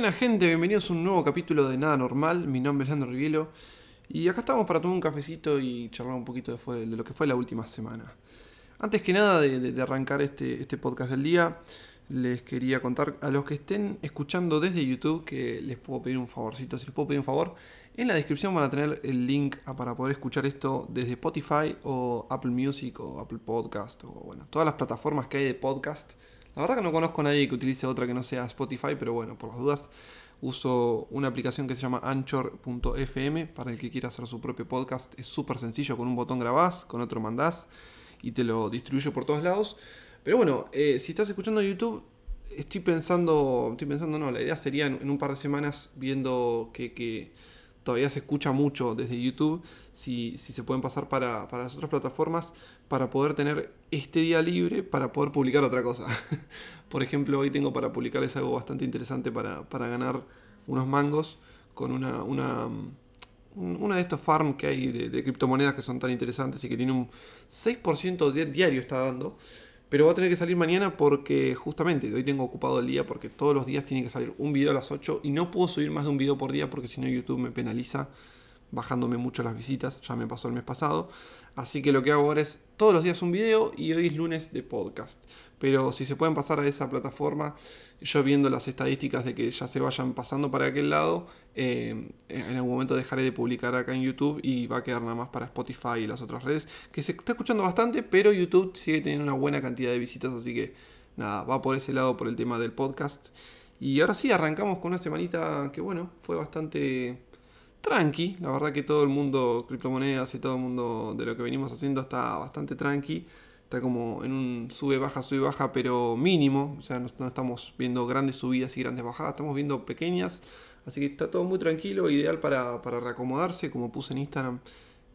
Buena gente, bienvenidos a un nuevo capítulo de Nada Normal. Mi nombre es Leandro Rivielo y acá estamos para tomar un cafecito y charlar un poquito de, lo que fue la última semana. Antes que nada de, arrancar este, este, podcast del día, les quería contar a los que estén escuchando desde YouTube que les puedo pedir un favorcito. Si les puedo pedir un favor, en la descripción van a tener el link para poder escuchar esto desde Spotify o Apple Music o Apple Podcast o bueno, todas las plataformas que hay de podcast la verdad que no conozco a nadie que utilice otra que no sea Spotify, pero bueno, por las dudas uso una aplicación que se llama anchor.fm para el que quiera hacer su propio podcast. Es súper sencillo, con un botón grabás, con otro mandás y te lo distribuye por todos lados. Pero bueno, eh, si estás escuchando YouTube, estoy pensando, estoy pensando, no, la idea sería en, un par de semanas viendo que, todavía se escucha mucho desde YouTube, si, se pueden pasar para, para las otras plataformas, para poder tener este día libre para poder publicar otra cosa. Por ejemplo, hoy tengo para publicarles algo bastante interesante para, ganar unos mangos con una, una, una de estos farms que hay de, criptomonedas que son tan interesantes y que tiene un 6% diario está dando. Pero va a tener que salir mañana porque justamente hoy tengo ocupado el día porque todos los días tiene que salir un video a las 8 y no puedo subir más de un video por día porque si no YouTube me penaliza bajándome mucho las visitas, ya me pasó el mes pasado. Así que lo que hago ahora es todos los días un video y hoy es lunes de podcast. Pero si se pueden pasar a esa plataforma, yo viendo las estadísticas de que ya se vayan pasando para aquel lado, eh, en algún momento dejaré de publicar acá en YouTube y va a quedar nada más para Spotify y las otras redes, que se está escuchando bastante, pero YouTube sigue teniendo una buena cantidad de visitas, así que nada, va por ese lado por el tema del podcast. Y ahora sí, arrancamos con una semanita que bueno, fue bastante tranqui. La verdad que todo el mundo, criptomonedas y todo el mundo de lo que venimos haciendo está bastante tranqui. Está como en un sube, baja, sube, baja, pero mínimo. O sea, no, estamos viendo grandes subidas y grandes bajadas, estamos viendo pequeñas. Así que está todo muy tranquilo, ideal para, para reacomodarse. Como puse en Instagram,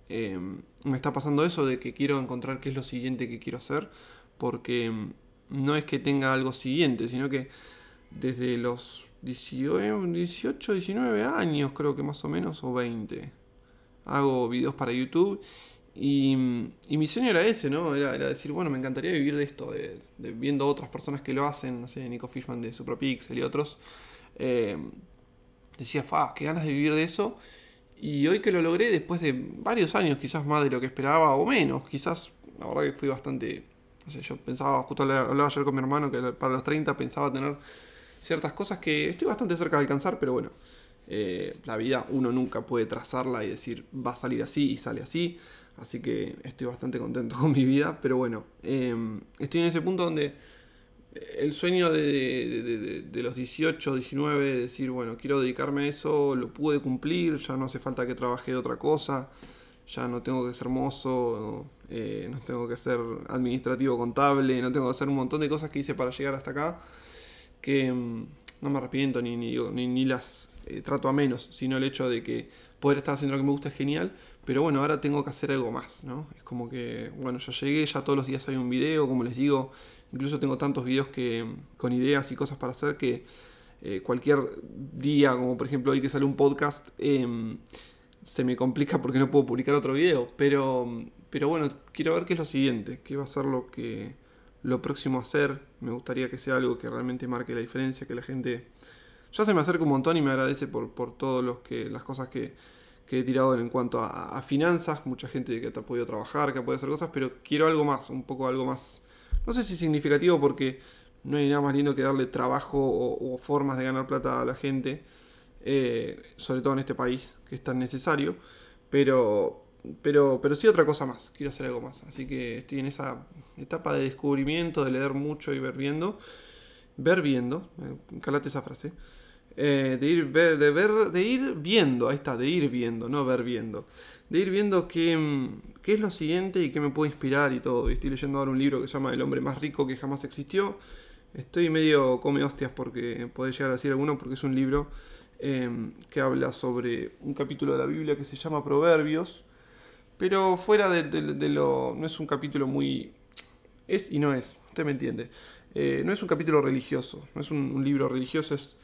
eh, me está pasando eso de que quiero encontrar qué es lo siguiente que quiero hacer. Porque no es que tenga algo siguiente, sino que desde los 18, 19 años, creo que más o menos, o 20. Hago videos para YouTube y, mi sueño era ese, ¿no? Era, decir, bueno, me encantaría vivir de esto, de, viendo otras personas que lo hacen, no sé, Nico Fishman de SuperPixel y otros. Eh, decía, fa, qué ganas de vivir de eso. Y hoy que lo logré, después de varios años, quizás más de lo que esperaba o menos, quizás, la verdad que fui bastante. No sé, yo pensaba, justo hablaba ayer con mi hermano, que para los 30 pensaba tener ciertas cosas que estoy bastante cerca de alcanzar, pero bueno, eh, la vida uno nunca puede trazarla y decir va a salir así y sale así. Así que estoy bastante contento con mi vida, pero bueno, em, estoy en ese punto donde el sueño de, los 18, 19, de decir, bueno, quiero dedicarme a eso, lo pude cumplir, ya no hace falta que trabaje de otra cosa, ya no tengo que ser mozo, eh, no tengo que ser administrativo contable, no tengo que hacer un montón de cosas que hice para llegar hasta acá que mm, no me arrepiento ni, ni, ni, las eh, trato a menos, sino el hecho de que poder estar haciendo lo que me gusta es genial, pero bueno, ahora tengo que hacer algo más, ¿no? Es como que, bueno, ya llegué, ya todos los días hay un video, como les digo, incluso tengo tantos videos que, con ideas y cosas para hacer que eh, cualquier día, como por ejemplo hoy que sale un podcast, em, se me complica porque no puedo publicar otro video, pero, pero bueno, quiero ver qué es lo siguiente, qué va a ser lo que lo próximo a hacer. Me gustaría que sea algo que realmente marque la diferencia, que la gente ya se me acerca un montón y me agradece por, por todas que, las cosas que, he tirado en cuanto a, finanzas. Mucha gente que ha podido trabajar, que ha podido hacer cosas, pero quiero algo más, un poco algo más, no sé si significativo porque no hay nada más lindo que darle trabajo o, formas de ganar plata a la gente, eh, sobre todo en este país que es tan necesario. Pero, pero, pero sí otra cosa más, quiero hacer algo más. Así que estoy en esa etapa de descubrimiento, de leer mucho y ver viendo. Ver viendo, calate esa frase. Eh, de, ir ver, de, ver, de ir viendo, ahí está, de ir viendo, no ver viendo. De ir viendo qué, qué es lo siguiente y qué me puede inspirar y todo. Y estoy leyendo ahora un libro que se llama El hombre más rico que jamás existió. Estoy medio come hostias porque puede llegar a decir alguno porque es un libro eh, que habla sobre un capítulo de la Biblia que se llama Proverbios pero fuera de, lo... No es un capítulo muy... Es y no es, usted me entiende. Eh, no es un capítulo religioso, no es un, libro religioso, es,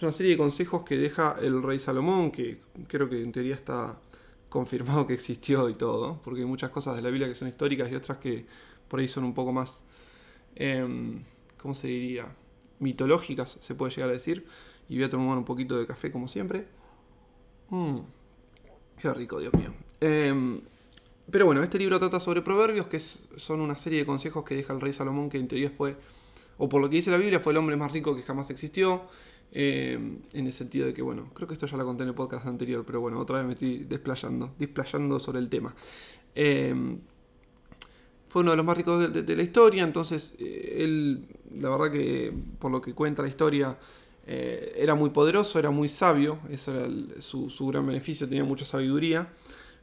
una serie de consejos que deja el rey Salomón, que creo que en teoría está confirmado que existió y todo, porque hay muchas cosas de la Biblia que son históricas y otras que por ahí son un poco más, em, ¿cómo se diría? Mitológicas, se puede llegar a decir. y voy a tomar un poquito de café como siempre. Mmm, qué rico, Dios mío. Em, pero bueno, este libro trata sobre proverbios, que son una serie de consejos que deja el rey Salomón, que en teoría fue, o por lo que dice la Biblia, fue el hombre más rico que jamás existió. Em, en el sentido de que, bueno, creo que esto ya lo conté en el podcast anterior, pero bueno, otra vez me estoy desplayando, desplayando sobre el tema. Em, fue uno de los más ricos de, la historia, entonces eh, él, la verdad que por lo que cuenta la historia, eh, era muy poderoso, era muy sabio, ese era su, gran beneficio, tenía mucha sabiduría.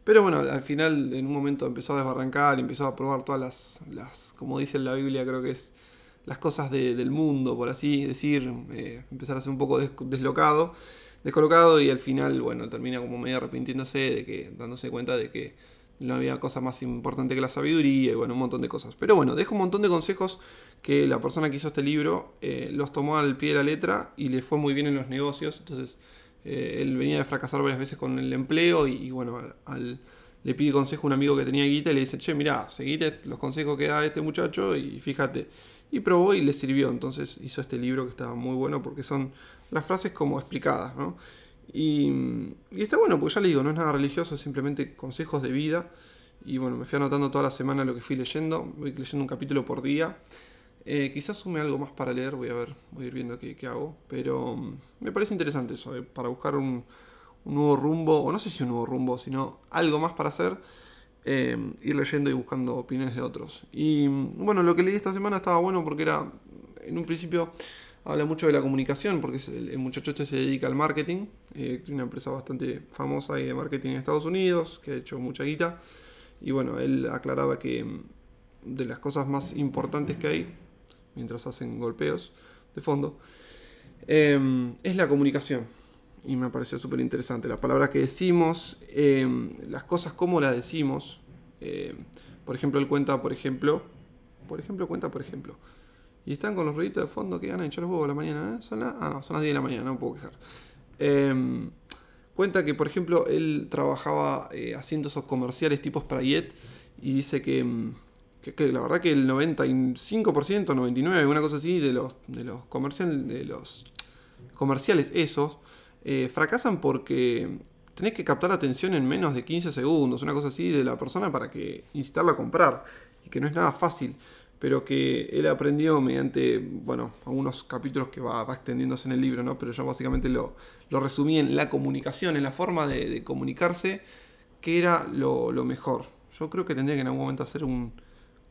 Pero bueno, al final en un momento empezó a desbarrancar, empezó a probar todas las, las como dice en la Biblia, creo que es las cosas del mundo, por así decir, eh, empezar a ser un poco deslocado, descolocado y al final, bueno, termina como medio arrepintiéndose de que, dándose cuenta de que no había cosa más importante que la sabiduría y bueno, un montón de cosas. Pero bueno, dejo un montón de consejos que la persona que hizo este libro eh, los tomó al pie de la letra y le fue muy bien en los negocios. Entonces, eh, él venía de fracasar varias veces con el empleo y, bueno, le pide consejo a un amigo que tenía guita y le dice, che, mira, seguite los consejos que da este muchacho y fíjate. Y probó y le sirvió. Entonces hizo este libro que estaba muy bueno porque son las frases como explicadas. Y, está bueno, porque ya le digo, no es nada religioso, es simplemente consejos de vida. Y bueno, me fui anotando toda la semana lo que fui leyendo. Voy leyendo un capítulo por día. Eh, quizás sume algo más para leer, voy a ver, voy a ir viendo qué, hago. Pero mm, me parece interesante eso, eh, para buscar un, nuevo rumbo, o no sé si un nuevo rumbo, sino algo más para hacer. Eh, ir leyendo y buscando opiniones de otros. Y mm, bueno, lo que leí esta semana estaba bueno porque era, en un principio, habla mucho de la comunicación, porque el, muchacho este se dedica al marketing, tiene una empresa bastante famosa de marketing en Estados Unidos, que ha hecho mucha guita, y bueno, él aclaraba que mm, de las cosas más importantes que hay, mientras hacen golpeos de fondo, em, es la comunicación. Y me pareció súper interesante. Las palabras que decimos, em, las cosas como las decimos. Em, por ejemplo, él cuenta, por ejemplo, por ejemplo, cuenta, por ejemplo, y están con los ruiditos de fondo que ganan echar los huevos a la mañana. ¿eh? Son las, ah, no, son las 10 de la mañana, no me puedo quejar. Cuenta que, por ejemplo, él trabajaba eh, haciendo esos comerciales tipos para Yet y dice em, que, la verdad que el 95%, 99%, una cosa así, de los, de los, comercial, de los comerciales esos, eh, fracasan porque tenés que captar la atención en menos de 15 segundos, una cosa así, de la persona para que incitarla a comprar. Y que no es nada fácil pero que él aprendió mediante, bueno, algunos capítulos que va, extendiéndose en el libro, ¿no? Pero yo básicamente lo, resumí en la comunicación, en la forma de, comunicarse, que era lo, mejor. Yo creo que tendría que en algún momento hacer un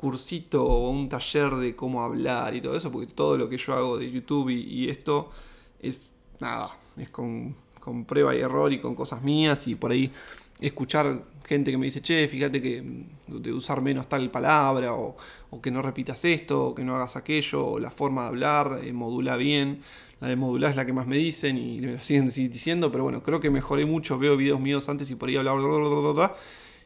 cursito o un taller de cómo hablar y todo eso, porque todo lo que yo hago de YouTube y, esto es nada, es con, con prueba y error y con cosas mías y por ahí escuchar gente que me dice, che, fíjate que mm, de usar menos tal palabra, o, que no repitas esto, o que no hagas aquello, o la forma de hablar, eh, modula bien. La de modular es la que más me dicen y me siguen diciendo, pero bueno, creo que mejoré mucho. Veo videos míos antes y por ahí hablaba.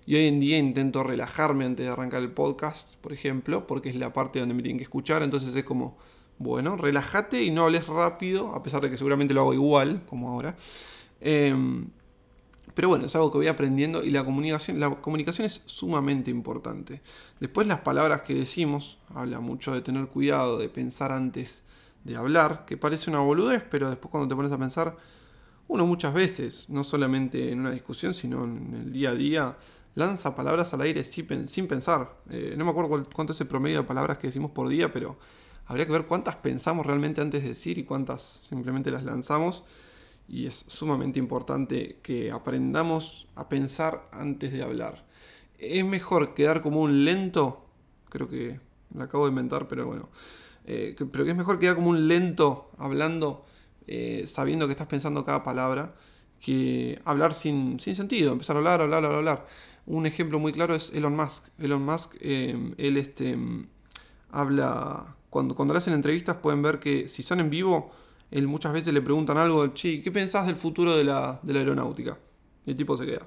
Y hoy en día intento relajarme antes de arrancar el podcast, por ejemplo, porque es la parte donde me tienen que escuchar. Entonces es como, bueno, relájate y no hables rápido, a pesar de que seguramente lo hago igual, como ahora. Eh, pero bueno, es algo que voy aprendiendo y la comunicación, la comunicación es sumamente importante. Después las palabras que decimos, habla mucho de tener cuidado, de pensar antes de hablar, que parece una boludez, pero después cuando te pones a pensar, uno muchas veces, no solamente en una discusión, sino en el día a día, lanza palabras al aire sin, pensar. Eh, no me acuerdo cuánto es el promedio de palabras que decimos por día, pero habría que ver cuántas pensamos realmente antes de decir y cuántas simplemente las lanzamos y es sumamente importante que aprendamos a pensar antes de hablar. Es mejor quedar como un lento, creo que lo acabo de inventar, pero bueno, eh, pero que es mejor quedar como un lento hablando, eh, sabiendo que estás pensando cada palabra, que hablar sin, sentido, empezar a hablar, hablar, hablar, hablar. Un ejemplo muy claro es Elon Musk. Elon Musk, eh, él este, habla, cuando, cuando le hacen entrevistas pueden ver que si son en vivo, él muchas veces le preguntan algo, che, ¿qué pensás del futuro de la, aeronáutica? Y el tipo se queda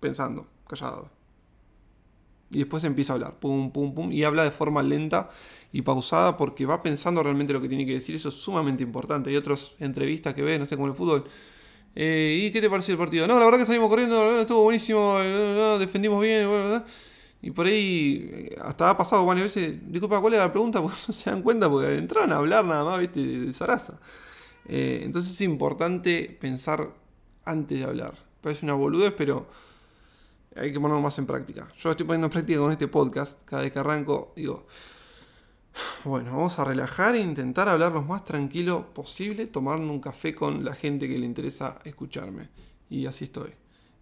pensando, callado. Y después empieza a hablar, pum, pum, pum, y habla de forma lenta y pausada porque va pensando realmente lo que tiene que decir. Eso es sumamente importante. Hay otras entrevistas que ve, no sé, como el fútbol. Eh, ¿Y qué te pareció el partido? No, la verdad que salimos corriendo, estuvo buenísimo, defendimos bien, y por ahí, eh, hasta ha pasado varias veces, disculpa, ¿cuál era la pregunta? Porque no se dan cuenta, porque entraron a hablar nada más, viste, de zaraza. Eh, entonces es importante pensar antes de hablar. Parece una boludez, pero hay que ponerlo más en práctica. Yo estoy poniendo en práctica con este podcast. Cada vez que arranco, digo, bueno, vamos a relajar e intentar hablar lo más tranquilo posible, tomarme un café con la gente que le interesa escucharme. Y así estoy.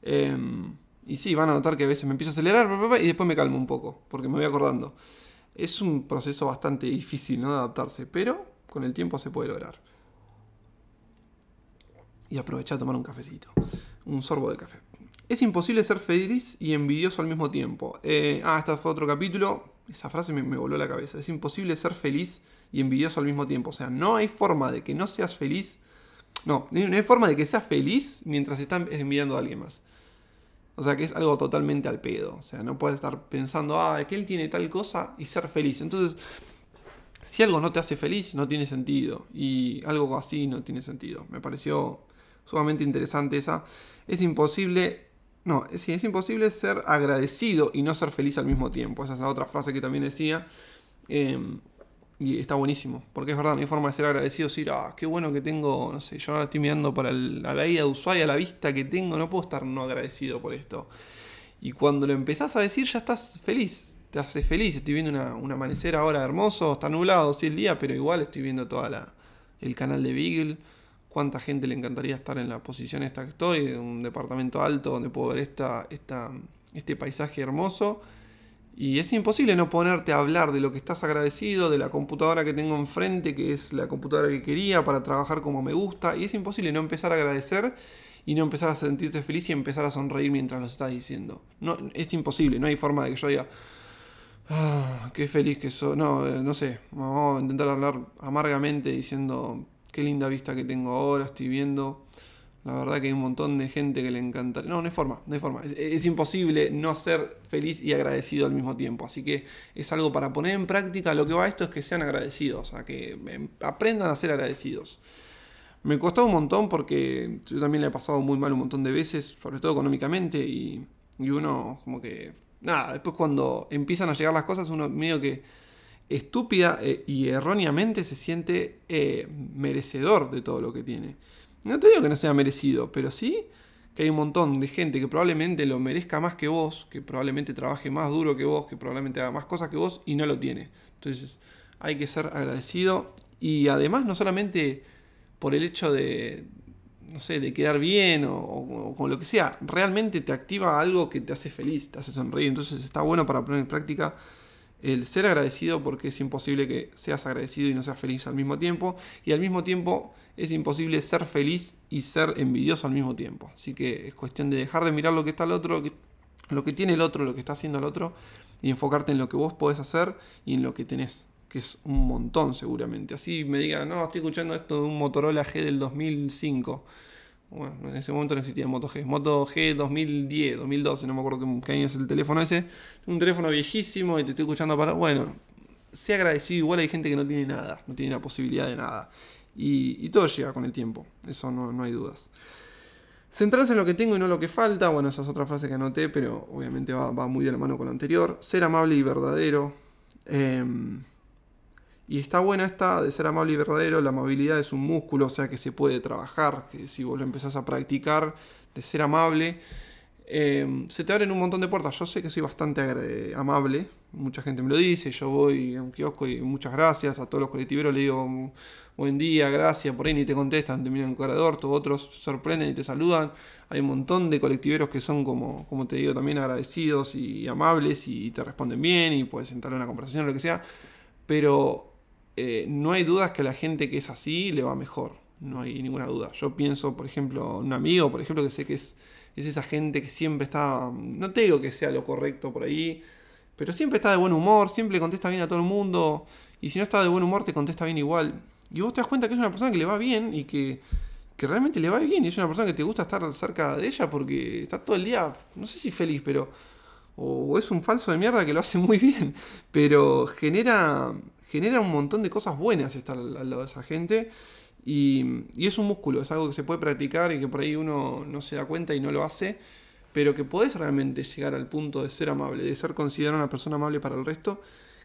Em, y sí, van a notar que a veces me empiezo a acelerar y después me calmo un poco, porque me voy acordando. Es un proceso bastante difícil ¿no? de adaptarse, pero con el tiempo se puede lograr. Y aprovechar a tomar un cafecito, un sorbo de café. Es imposible ser feliz y envidioso al mismo tiempo. Eh, ah, este fue otro capítulo. Esa frase me, voló la cabeza. Es imposible ser feliz y envidioso al mismo tiempo. O sea, no hay forma de que no seas feliz. No, no hay forma de que seas feliz mientras estás envidiando a alguien más. O sea, que es algo totalmente al pedo. O sea, no puedes estar pensando, ah, que él tiene tal cosa y ser feliz. Entonces, si algo no te hace feliz, no tiene sentido. Y algo así no tiene sentido. Me pareció sumamente interesante esa. Es imposible no, es, es imposible ser agradecido y no ser feliz al mismo tiempo. Esa es la otra frase que también decía. Em, y está buenísimo, porque es verdad, no hay forma de ser agradecido, decir, ah, qué bueno que tengo, no sé, yo ahora estoy mirando para la bahía de Ushuaia, la vista que tengo, no puedo estar no agradecido por esto. Y cuando lo empezás a decir, ya estás feliz, te haces feliz. Estoy viendo una, un amanecer ahora hermoso, está nublado, sí, el día, pero igual estoy viendo toda la, el canal de Beagle cuánta gente le encantaría estar en la posición esta que estoy, en un departamento alto donde puedo ver esta, este paisaje hermoso. Y es imposible no ponerte a hablar de lo que estás agradecido, de la computadora que tengo enfrente, que es la computadora que quería para trabajar como me gusta. Y es imposible no empezar a agradecer y no empezar a sentirte feliz y empezar a sonreír mientras lo estás diciendo. No, es imposible, no hay forma de que yo diga, ah, qué feliz que soy. No, eh, no sé, vamos a intentar hablar amargamente diciendo, qué linda vista que tengo ahora, estoy viendo. La verdad que hay un montón de gente que le encanta. No, no hay forma, no hay forma. Es, imposible no ser feliz y agradecido al mismo tiempo. Así que es algo para poner en práctica. Lo que va a esto es que sean agradecidos, a que em, aprendan a ser agradecidos. Me costó un montón porque yo también le he pasado muy mal un montón de veces, sobre todo económicamente, y, y uno como que... Nada, después cuando empiezan a llegar las cosas, uno medio que estúpida eh, y erróneamente se siente eh, merecedor de todo lo que tiene. No te digo que no sea merecido, pero sí que hay un montón de gente que probablemente lo merezca más que vos, que probablemente trabaje más duro que vos, que probablemente haga más cosas que vos y no lo tiene. Entonces hay que ser agradecido y además no solamente por el hecho de, no sé, de quedar bien o, o, con lo que sea, realmente te activa algo que te hace feliz, te hace sonreír. Entonces está bueno para poner en práctica el ser agradecido porque es imposible que seas agradecido y no seas feliz al mismo tiempo y al mismo tiempo es imposible ser feliz y ser envidioso al mismo tiempo. Así que es cuestión de dejar de mirar lo que está el otro, lo que tiene el otro, lo que está haciendo el otro y enfocarte en lo que vos podés hacer y en lo que tenés, que es un montón seguramente. Así me diga, no, estoy escuchando esto de un Motorola G del 2005 bueno, en ese momento no existía Moto G. Moto G 2010, 2012, no me acuerdo qué, año es el teléfono ese. Un teléfono viejísimo y te estoy escuchando para. Bueno, sé agradecido. Igual hay gente que no tiene nada, no tiene la posibilidad de nada. Y, todo llega con el tiempo, eso no, hay dudas. Centrarse en lo que tengo y no lo que falta. Bueno, esa es otra frase que anoté, pero obviamente va, va muy de la mano con lo anterior. Ser amable y verdadero. Eh, y está buena esta de ser amable y verdadero, la amabilidad es un músculo, o sea que se puede trabajar, que si vos lo empezás a practicar, de ser amable, eh, se te abren un montón de puertas. Yo sé que soy bastante amable, mucha gente me lo dice, yo voy a un kiosco y muchas gracias, a todos los colectiveros le digo buen día, gracias, por ahí ni te contestan, te miran cara de orto, otros sorprenden y te saludan. Hay un montón de colectiveros que son como, como te digo, también agradecidos y amables y te responden bien y puedes entrar en una conversación o lo que sea. Pero eh, no hay dudas que a la gente que es así le va mejor. No hay ninguna duda. Yo pienso, por ejemplo, un amigo, por ejemplo, que sé que es, es esa gente que siempre está. No te digo que sea lo correcto por ahí, pero siempre está de buen humor, siempre contesta bien a todo el mundo. Y si no está de buen humor, te contesta bien igual. Y vos te das cuenta que es una persona que le va bien y que, que realmente le va bien. Y es una persona que te gusta estar cerca de ella porque está todo el día, no sé si feliz, pero. O es un falso de mierda que lo hace muy bien. Pero genera, genera un montón de cosas buenas estar al, lado de esa gente. Y, es un músculo, es algo que se puede practicar y que por ahí uno no se da cuenta y no lo hace, pero que podés realmente llegar al punto de ser amable, de ser considerado una persona amable para el resto,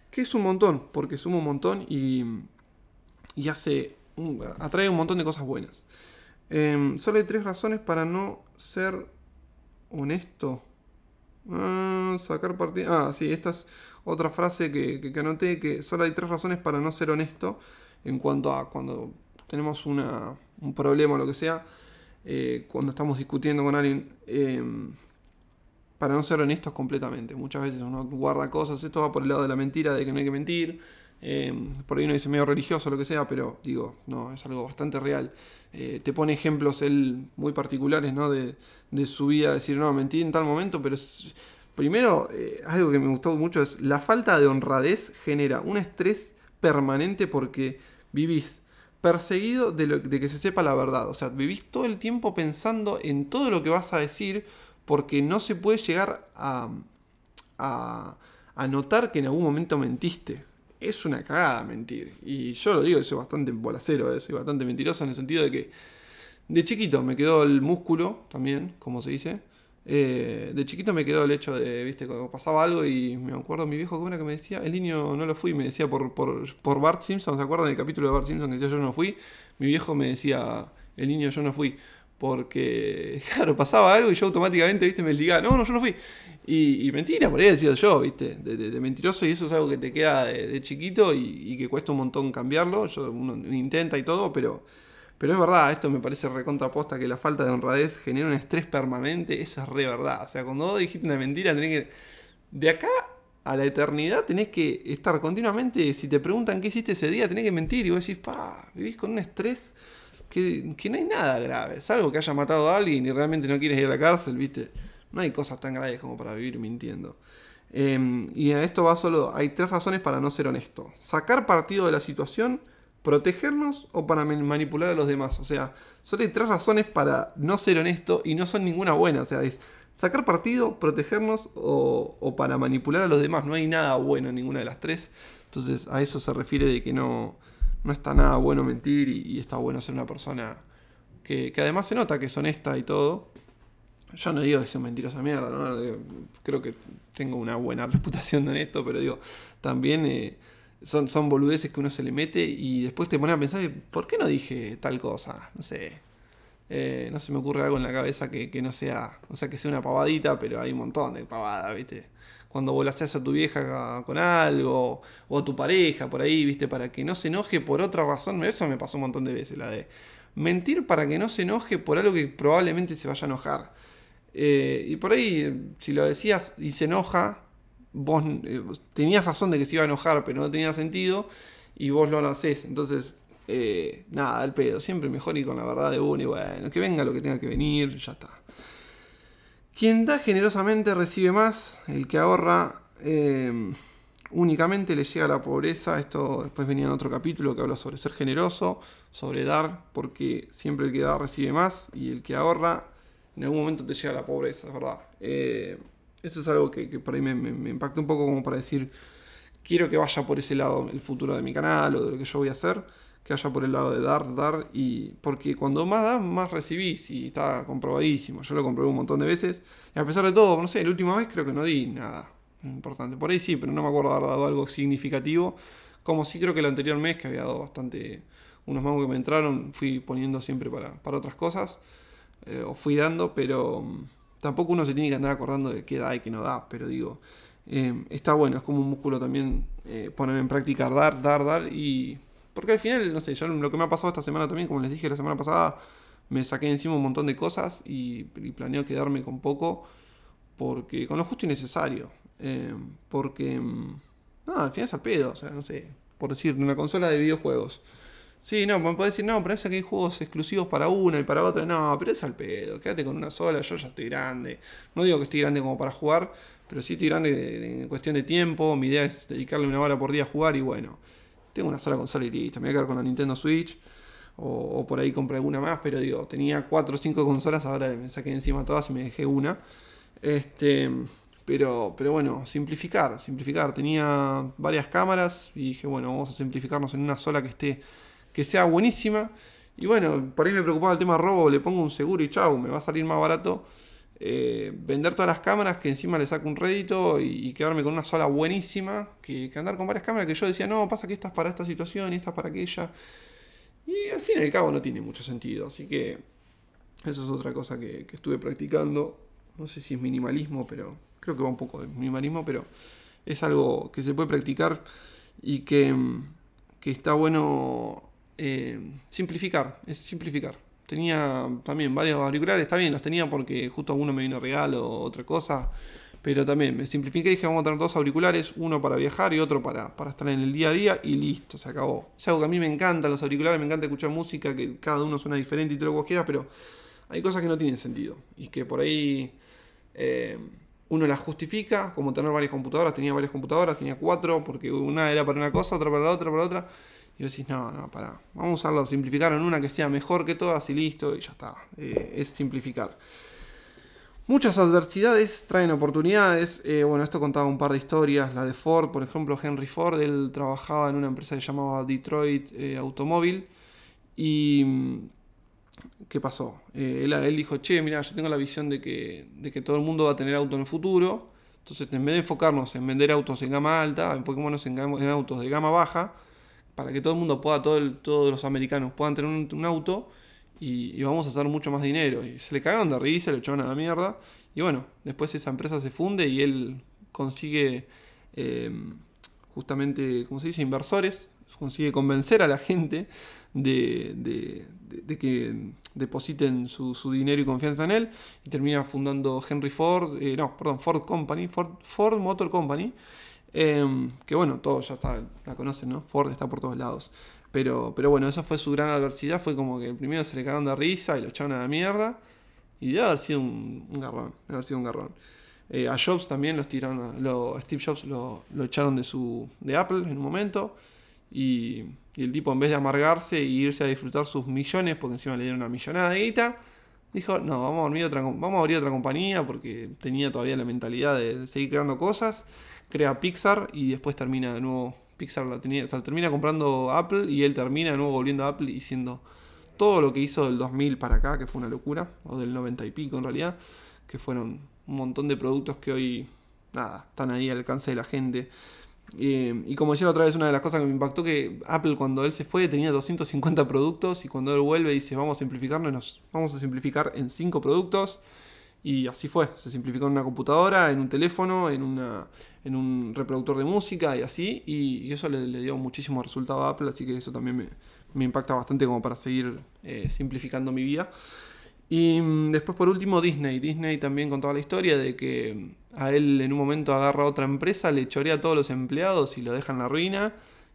que es un montón, porque suma un montón y, y hace atrae un montón de cosas buenas. Em, solo hay tres razones para no ser honesto. Ah, sacar partido. Ah, sí, esta es otra frase que, que, anoté, que solo hay tres razones para no ser honesto en cuanto a cuando tenemos una, un problema o lo que sea, eh, cuando estamos discutiendo con alguien, em, para no ser honestos completamente. Muchas veces uno guarda cosas, esto va por el lado de la mentira, de que no hay que mentir, em, por ahí uno dice medio religioso lo que sea, pero digo, no, es algo bastante real. Eh, te pone ejemplos él muy particulares ¿no? de, de su vida, decir, no, mentí en tal momento, pero es, primero, eh, algo que me gustó mucho es la falta de honradez genera un estrés permanente porque vivís perseguido de, que se sepa la verdad. O sea, vivís todo el tiempo pensando en todo lo que vas a decir porque no se puede llegar a, a, notar que en algún momento mentiste. Es una cagada mentir. Y yo lo digo, soy bastante bolacero, soy bastante mentiroso en el sentido de que de chiquito me quedó el músculo también, como se dice. Eh, de chiquito me quedó el hecho de, viste, cuando pasaba algo y me acuerdo mi viejo que que me decía, el niño no lo fui, me decía por, por, Bart Simpson, ¿se acuerdan del capítulo de Bart Simpson que decía yo no fui? Mi viejo me decía, el niño yo no fui, porque, claro, pasaba algo y yo automáticamente, viste, me decía, no, no, yo no fui. Y, mentira, por ahí decía yo, viste, de, mentiroso y eso es algo que te queda de, chiquito y, y, que cuesta un montón cambiarlo, yo, uno intenta y todo, pero pero es verdad, esto me parece recontraposta que la falta de honradez genera un estrés permanente. Eso es re verdad. O sea, cuando vos dijiste una mentira, tenés que. De acá a la eternidad tenés que estar continuamente. Si te preguntan qué hiciste ese día, tenés que mentir. Y vos decís, pa, vivís con un estrés que, no hay nada grave. Salvo que haya matado a alguien y realmente no quieres ir a la cárcel, ¿viste? No hay cosas tan graves como para vivir mintiendo. Em, y a esto va solo. Hay tres razones para no ser honesto: sacar partido de la situación protegernos o para manipular a los demás. O sea, solo hay tres razones para no ser honesto y no son ninguna buena. O sea, es sacar partido, protegernos o, para manipular a los demás. No hay nada bueno en ninguna de las tres. Entonces a eso se refiere de que no, no está nada bueno mentir y, está bueno ser una persona que, además se nota que es honesta y todo. Yo no digo que sea mentirosa mierda, ¿no? creo que tengo una buena reputación en esto, pero digo, también... Eh, son, son boludeces que uno se le mete y después te pone a pensar, ¿por qué no dije tal cosa? No sé. Eh, no se me ocurre algo en la cabeza que, no sea, o sea, que sea una pavadita, pero hay un montón de pavadas, ¿viste? Cuando volaseas a tu vieja con algo, o a tu pareja por ahí, ¿viste? Para que no se enoje por otra razón. Eso me pasó un montón de veces, la de mentir para que no se enoje por algo que probablemente se vaya a enojar. Eh, y por ahí, si lo decías y se enoja, vos eh, tenías razón de que se iba a enojar, pero no tenía sentido, y vos lo haces. Entonces, eh, nada, al pedo. Siempre mejor ir con la verdad de uno y bueno, que venga lo que tenga que venir, ya está. Quien da generosamente recibe más, el que ahorra eh, únicamente le llega a la pobreza. Esto después venía en otro capítulo que habla sobre ser generoso, sobre dar, porque siempre el que da recibe más y el que ahorra en algún momento te llega a la pobreza, es verdad. Eso es algo que, por ahí me, me, impactó un poco como para decir, quiero que vaya por ese lado el futuro de mi canal o de lo que yo voy a hacer, que vaya por el lado de dar, dar, y porque cuando más das, más recibís, y está comprobadísimo. Yo lo comprobé un montón de veces, y a pesar de todo, no sé, la última vez creo que no di nada importante. Por ahí sí, pero no me acuerdo haber dado algo significativo, como sí creo que el anterior mes, que había dado bastante, unos mangos que me entraron, fui poniendo siempre para, para otras cosas, eh, o fui dando, pero Tampoco uno se tiene que andar acordando de qué da y qué no da, pero digo, eh, está bueno, es como un músculo también eh, poner en práctica dar, dar, dar y... Porque al final, no sé, yo lo que me ha pasado esta semana también, como les dije la semana pasada, me saqué encima un montón de cosas y, planeo quedarme con poco, porque con lo justo y necesario. Eh, porque, mm, no, al final es al pedo, o sea, no sé, por decir, una consola de videojuegos Sí, no, me puede decir, no, pero es que hay juegos exclusivos para una y para otra. No, pero es al pedo, quédate con una sola, yo ya estoy grande. No digo que estoy grande como para jugar, pero sí estoy grande en cuestión de tiempo. Mi idea es dedicarle una hora por día a jugar y bueno, tengo una sola consola y listo. Me voy a quedar con la Nintendo Switch o, por ahí compré alguna más, pero digo, tenía 4 o 5 consolas, ahora me saqué encima todas y me dejé una. Este, pero, pero bueno, simplificar, simplificar. Tenía varias cámaras y dije, bueno, vamos a simplificarnos en una sola que esté que sea buenísima. Y bueno, por ahí me preocupaba el tema robo, le pongo un seguro y chau, me va a salir más barato eh, vender todas las cámaras que encima le saco un rédito y, quedarme con una sola buenísima que, andar con varias cámaras que yo decía, no, pasa que esta es para esta situación y esta es para aquella. Y al fin y al cabo no tiene mucho sentido, así que eso es otra cosa que, estuve practicando. No sé si es minimalismo, pero creo que va un poco de minimalismo, pero es algo que se puede practicar y que, está bueno eh, simplificar, es simplificar. Tenía también varios auriculares, está bien, los tenía porque justo uno me vino regalo o otra cosa, pero también me simplifiqué y dije vamos a tener dos auriculares, uno para viajar y otro para, para estar en el día a día y listo, se acabó. Es algo que a mí me encanta, los auriculares, me encanta escuchar música, que cada uno suena diferente y todo lo que vos quieras, pero hay cosas que no tienen sentido y que por ahí eh, uno las justifica, como tener varias computadoras, tenía varias computadoras, tenía cuatro, porque una era para una cosa, otra para la otra, para la otra. Y decís, no, no, para, vamos a usarlo, simplificar en una que sea mejor que todas y listo, y ya está. Eh, es simplificar. Muchas adversidades traen oportunidades. Eh, bueno, esto contaba un par de historias. La de Ford, por ejemplo, Henry Ford, él trabajaba en una empresa que llamaba Detroit Automóvil. Y ¿qué pasó? Eh, él, dijo, che, mira, yo tengo la visión de que, de que todo el mundo va a tener auto en el futuro. Entonces, en vez de enfocarnos en vender autos en gama alta, enfoquémonos en, en autos de gama baja, para que todo el mundo pueda, todo todos los americanos puedan tener un, auto y, vamos a hacer mucho más dinero. Y se le cagaron de risa, le echaron a la mierda. Y bueno, después esa empresa se funde y él consigue eh, justamente, ¿cómo se dice?, inversores, consigue convencer a la gente de, que depositen su, dinero y confianza en él y termina fundando Henry Ford, eh, no, perdón, Ford Company, Ford, Motor Company, em, que bueno, todos ya está, la conocen, ¿no? Ford está por todos lados. Pero, pero bueno, esa fue su gran adversidad, fue como que primero se le cagaron de risa y lo echaron a la mierda y debe haber sido un, garrón, debe haber sido un garrón. Eh, a Jobs también los tiraron, lo, Steve Jobs lo, lo, echaron de, su, de Apple en un momento. Y, el tipo, en vez de amargarse e irse a disfrutar sus millones, porque encima le dieron una millonada de guita, dijo: No, vamos a, abrir otra, vamos a abrir otra compañía, porque tenía todavía la mentalidad de seguir creando cosas. Crea Pixar y después termina de nuevo. Pixar la tenía, termina comprando Apple y él termina de nuevo volviendo a Apple y siendo todo lo que hizo del 2000 para acá, que fue una locura, o del 90 y pico en realidad, que fueron un montón de productos que hoy, nada, están ahí al alcance de la gente. y como decía otra vez, una de las cosas que me impactó que Apple cuando él se fue tenía 250 productos y cuando él vuelve dice vamos a simplificarnos, vamos a simplificar en 5 productos y así fue, se simplificó en una computadora, en un teléfono, en, una, en un reproductor de música y así y, eso le, dio muchísimo resultado a Apple, así que eso también me, impacta bastante como para seguir eh, simplificando mi vida. Y mm, después por último Disney. Disney también contaba la historia de que a él en un momento agarra a otra empresa, le chorea a todos los empleados y lo deja en la ruina.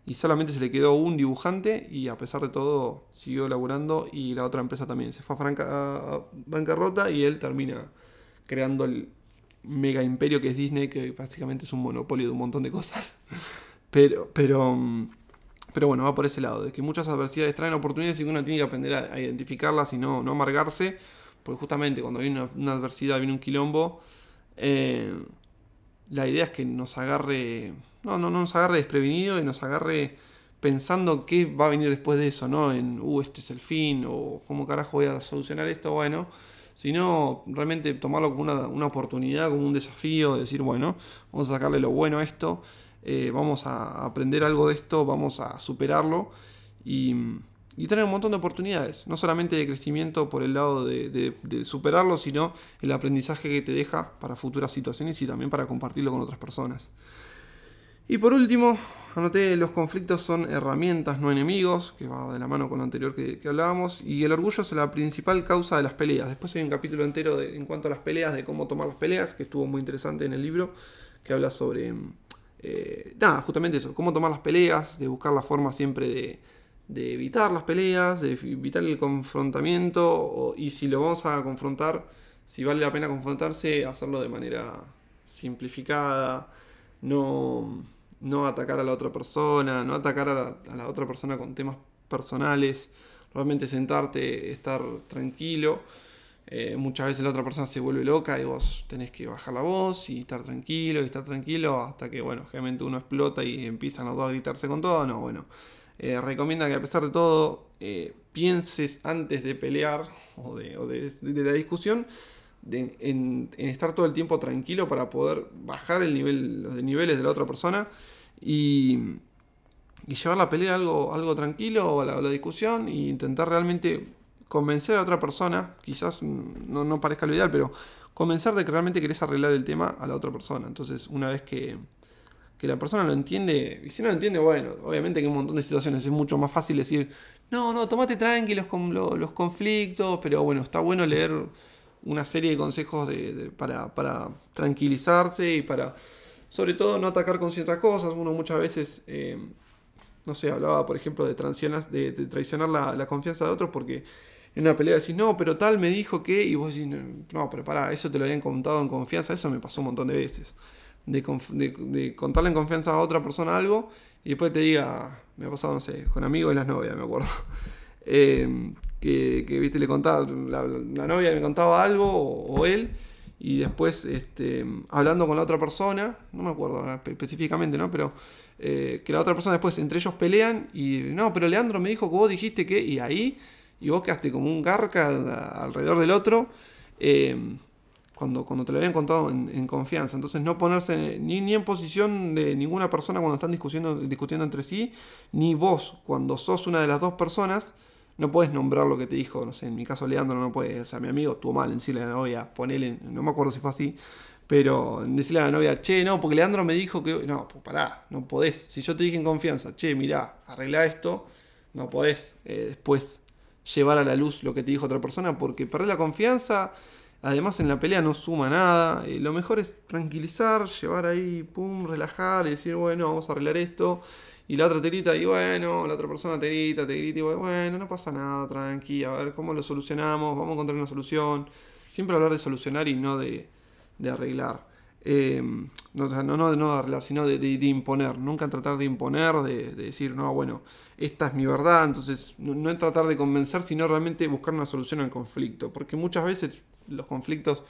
Y solamente se le quedó un dibujante y a pesar de todo siguió laburando y la otra empresa también se fue a, bancarrota y él termina creando el mega imperio que es Disney, que básicamente es un monopolio de un montón de cosas. Pero, pero, mm, pero bueno, va por ese lado, de que muchas adversidades traen oportunidades y que uno tiene que aprender a, identificarlas y no, no amargarse, porque justamente cuando viene una, adversidad, viene un quilombo, eh, la idea es que nos agarre, no, no, no nos agarre desprevenido y nos agarre pensando qué va a venir después de eso, ¿no? En, uh, este es el fin, o cómo carajo voy a solucionar esto, bueno, sino realmente tomarlo como una, una oportunidad, como un desafío, decir, bueno, vamos a sacarle lo bueno a esto eh, vamos a aprender algo de esto, vamos a superarlo y, tener un montón de oportunidades, no solamente de crecimiento por el lado de, superarlo, sino el aprendizaje que te deja para futuras situaciones y también para compartirlo con otras personas. Y por último, anoté los conflictos son herramientas, no enemigos, que va de la mano con lo anterior que, hablábamos, y el orgullo es la principal causa de las peleas. Después hay un capítulo entero en cuanto a las peleas, de cómo tomar las peleas, que estuvo muy interesante en el libro, que habla sobre eh, nada, justamente eso, cómo tomar las peleas, de buscar la forma siempre de, evitar las peleas, de evitar el confrontamiento, y si lo vamos a confrontar, si vale la pena confrontarse, hacerlo de manera simplificada, no, no atacar a la otra persona, no atacar a la otra persona con temas personales, realmente sentarte, estar tranquilo. Eh, muchas veces la otra persona se vuelve loca y vos tenés que bajar la voz y estar tranquilo y estar tranquilo hasta que, bueno, generalmente uno explota y empiezan los dos a gritarse con todo. No, bueno, eh, recomienda que a pesar de todo eh, pienses antes de pelear o de, la discusión en, estar todo el tiempo tranquilo para poder bajar el nivel, los niveles de la otra persona y, llevar la pelea algo, algo tranquilo o a la, discusión e intentar realmente convencer a la otra persona, quizás no, no parezca lo ideal, pero convencer de que realmente querés arreglar el tema a la otra persona. Entonces, una vez que, que la persona lo entiende, y si no lo entiende, bueno, obviamente que en un montón de situaciones es mucho más fácil decir, no, no, tomate tranquilos con los conflictos, pero bueno, está bueno leer una serie de consejos para, para, tranquilizarse y para, sobre todo, no atacar con ciertas cosas. Uno muchas veces, eh, no sé, hablaba, por ejemplo, de, de, de traicionar la, la, confianza de otros porque en una pelea decís, no, pero tal me dijo que, y vos decís, no, pero pará, eso te lo habían contado en confianza, eso me pasó un montón de veces de, contarle en confianza a otra persona algo y después te diga, me ha pasado, no sé, con amigos de las novias, me acuerdo. Em, que, viste, le contaba, la, novia me contaba algo o, él, y después este, hablando con la otra persona, no me acuerdo específicamente, ¿no? Pero eh, que la otra persona después entre ellos pelean y no, pero Leandro me dijo que vos dijiste que, y ahí, y vos quedaste como un garca alrededor del otro. Eh, cuando, cuando te lo habían contado en, confianza. Entonces no ponerse ni, ni, en posición de ninguna persona cuando están discutiendo, discutiendo entre sí, ni vos cuando sos una de las dos personas, no puedes nombrar lo que te dijo, no sé, en mi caso Leandro no puede, o sea, mi amigo tuvo mal en decirle a la novia, ponele, no me acuerdo si fue así, pero decirle a la novia, che, no, porque Leandro me dijo que, no, pues pará, no podés, si yo te dije en confianza, che, mirá, arregla esto, no podés eh, después llevar a la luz lo que te dijo otra persona, porque perder la confianza Además en la pelea no suma nada. Eh, lo mejor es tranquilizar, llevar ahí, pum, relajar y decir, bueno, vamos a arreglar esto. Y la otra te grita y bueno, la otra persona te grita, te grita y bueno, no pasa nada, tranqui, a ver cómo lo solucionamos, vamos a encontrar una solución. Siempre hablar de solucionar y no de, arreglar. Eh, no, no, no, de arreglar, sino de, imponer. Nunca tratar de imponer, de, decir, no, bueno, esta es mi verdad. Entonces, no, es tratar de convencer, sino realmente buscar una solución al conflicto. Porque muchas veces los conflictos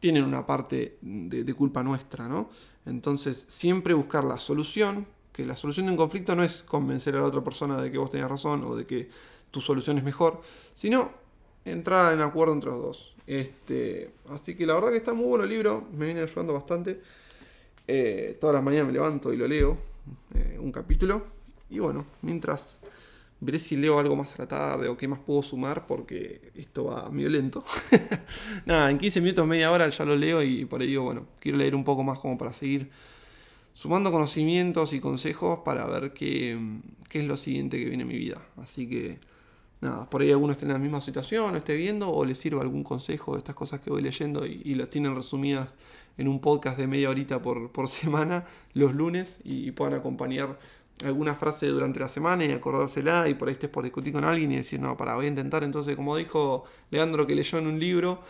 tienen una parte de, culpa nuestra, ¿no? Entonces, siempre buscar la solución, que la solución de un conflicto no es convencer a la otra persona de que vos tenés razón o de que tu solución es mejor, sino entrar en acuerdo entre los dos. Este, así que la verdad que está muy bueno el libro, me viene ayudando bastante. Eh, todas las mañanas me levanto y lo leo, eh, un capítulo. Y bueno, mientras Veré si leo algo más a la tarde o qué más puedo sumar porque esto va violento. Nada, en 15 minutos, media hora ya lo leo y por ahí digo, bueno, quiero leer un poco más como para seguir sumando conocimientos y consejos para ver qué, es lo siguiente que viene en mi vida. Así que, nada, por ahí alguno esté en la misma situación, lo esté viendo o le sirva algún consejo de estas cosas que voy leyendo y, y las tienen resumidas en un podcast de media horita por, por semana los lunes y puedan acompañar alguna frase durante la semana y acordársela y por ahí estés por discutir con alguien y decir, no, para, voy a intentar entonces, como dijo Leandro que leyó en un libro,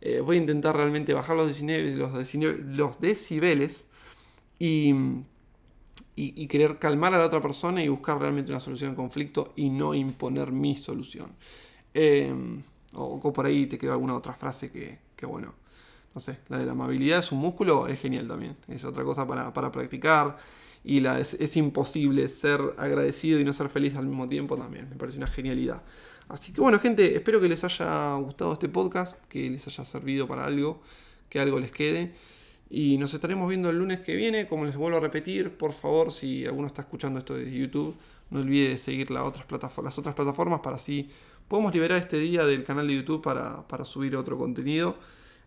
eh, voy a intentar realmente bajar los decibeles, los, decibeles y, y, querer calmar a la otra persona y buscar realmente una solución al conflicto y no imponer mi solución. Em, o, por ahí te quedó alguna otra frase que, que, bueno, no sé, la de la amabilidad es un músculo, es genial también, es otra cosa para, para practicar y la, es, imposible ser agradecido y no ser feliz al mismo tiempo también. Me parece una genialidad. Así que bueno, gente, espero que les haya gustado este podcast, que les haya servido para algo, que algo les quede. Y nos estaremos viendo el lunes que viene. Como les vuelvo a repetir, por favor, si alguno está escuchando esto desde YouTube, no olvide seguir las otras, las otras plataformas para así podemos liberar este día del canal de YouTube para, para subir otro contenido.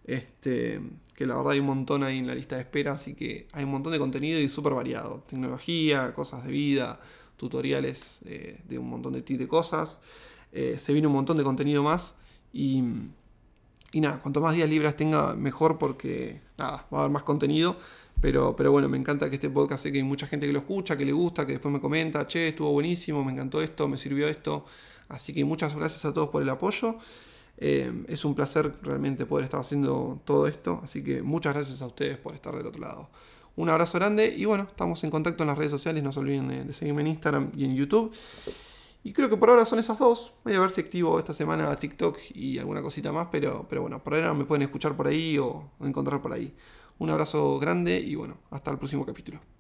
Este, que la verdad hay un montón ahí en la lista de espera, así que hay un montón de contenido y súper variado. Tecnología, cosas de vida, tutoriales eh, de un montón de, de cosas. Eh, se viene un montón de contenido más y, nada, cuanto más días libres tenga, mejor porque nada, va a haber más contenido. Pero, pero bueno, me encanta que este podcast sé que hay mucha gente que lo escucha, que le gusta, que después me comenta, che, estuvo buenísimo, me encantó esto, me sirvió esto. Así que muchas gracias a todos por el apoyo. Eh, es un placer realmente poder estar haciendo todo esto, así que muchas gracias a ustedes por estar del otro lado. Un abrazo grande y bueno, estamos en contacto en las redes sociales, no se olviden de, seguirme en Instagram y en YouTube. Y creo que por ahora son esas dos. Voy a ver si activo esta semana TikTok y alguna cosita más, pero, pero bueno, por ahora me pueden escuchar por ahí o encontrar por ahí. Un abrazo grande y bueno, hasta el próximo capítulo.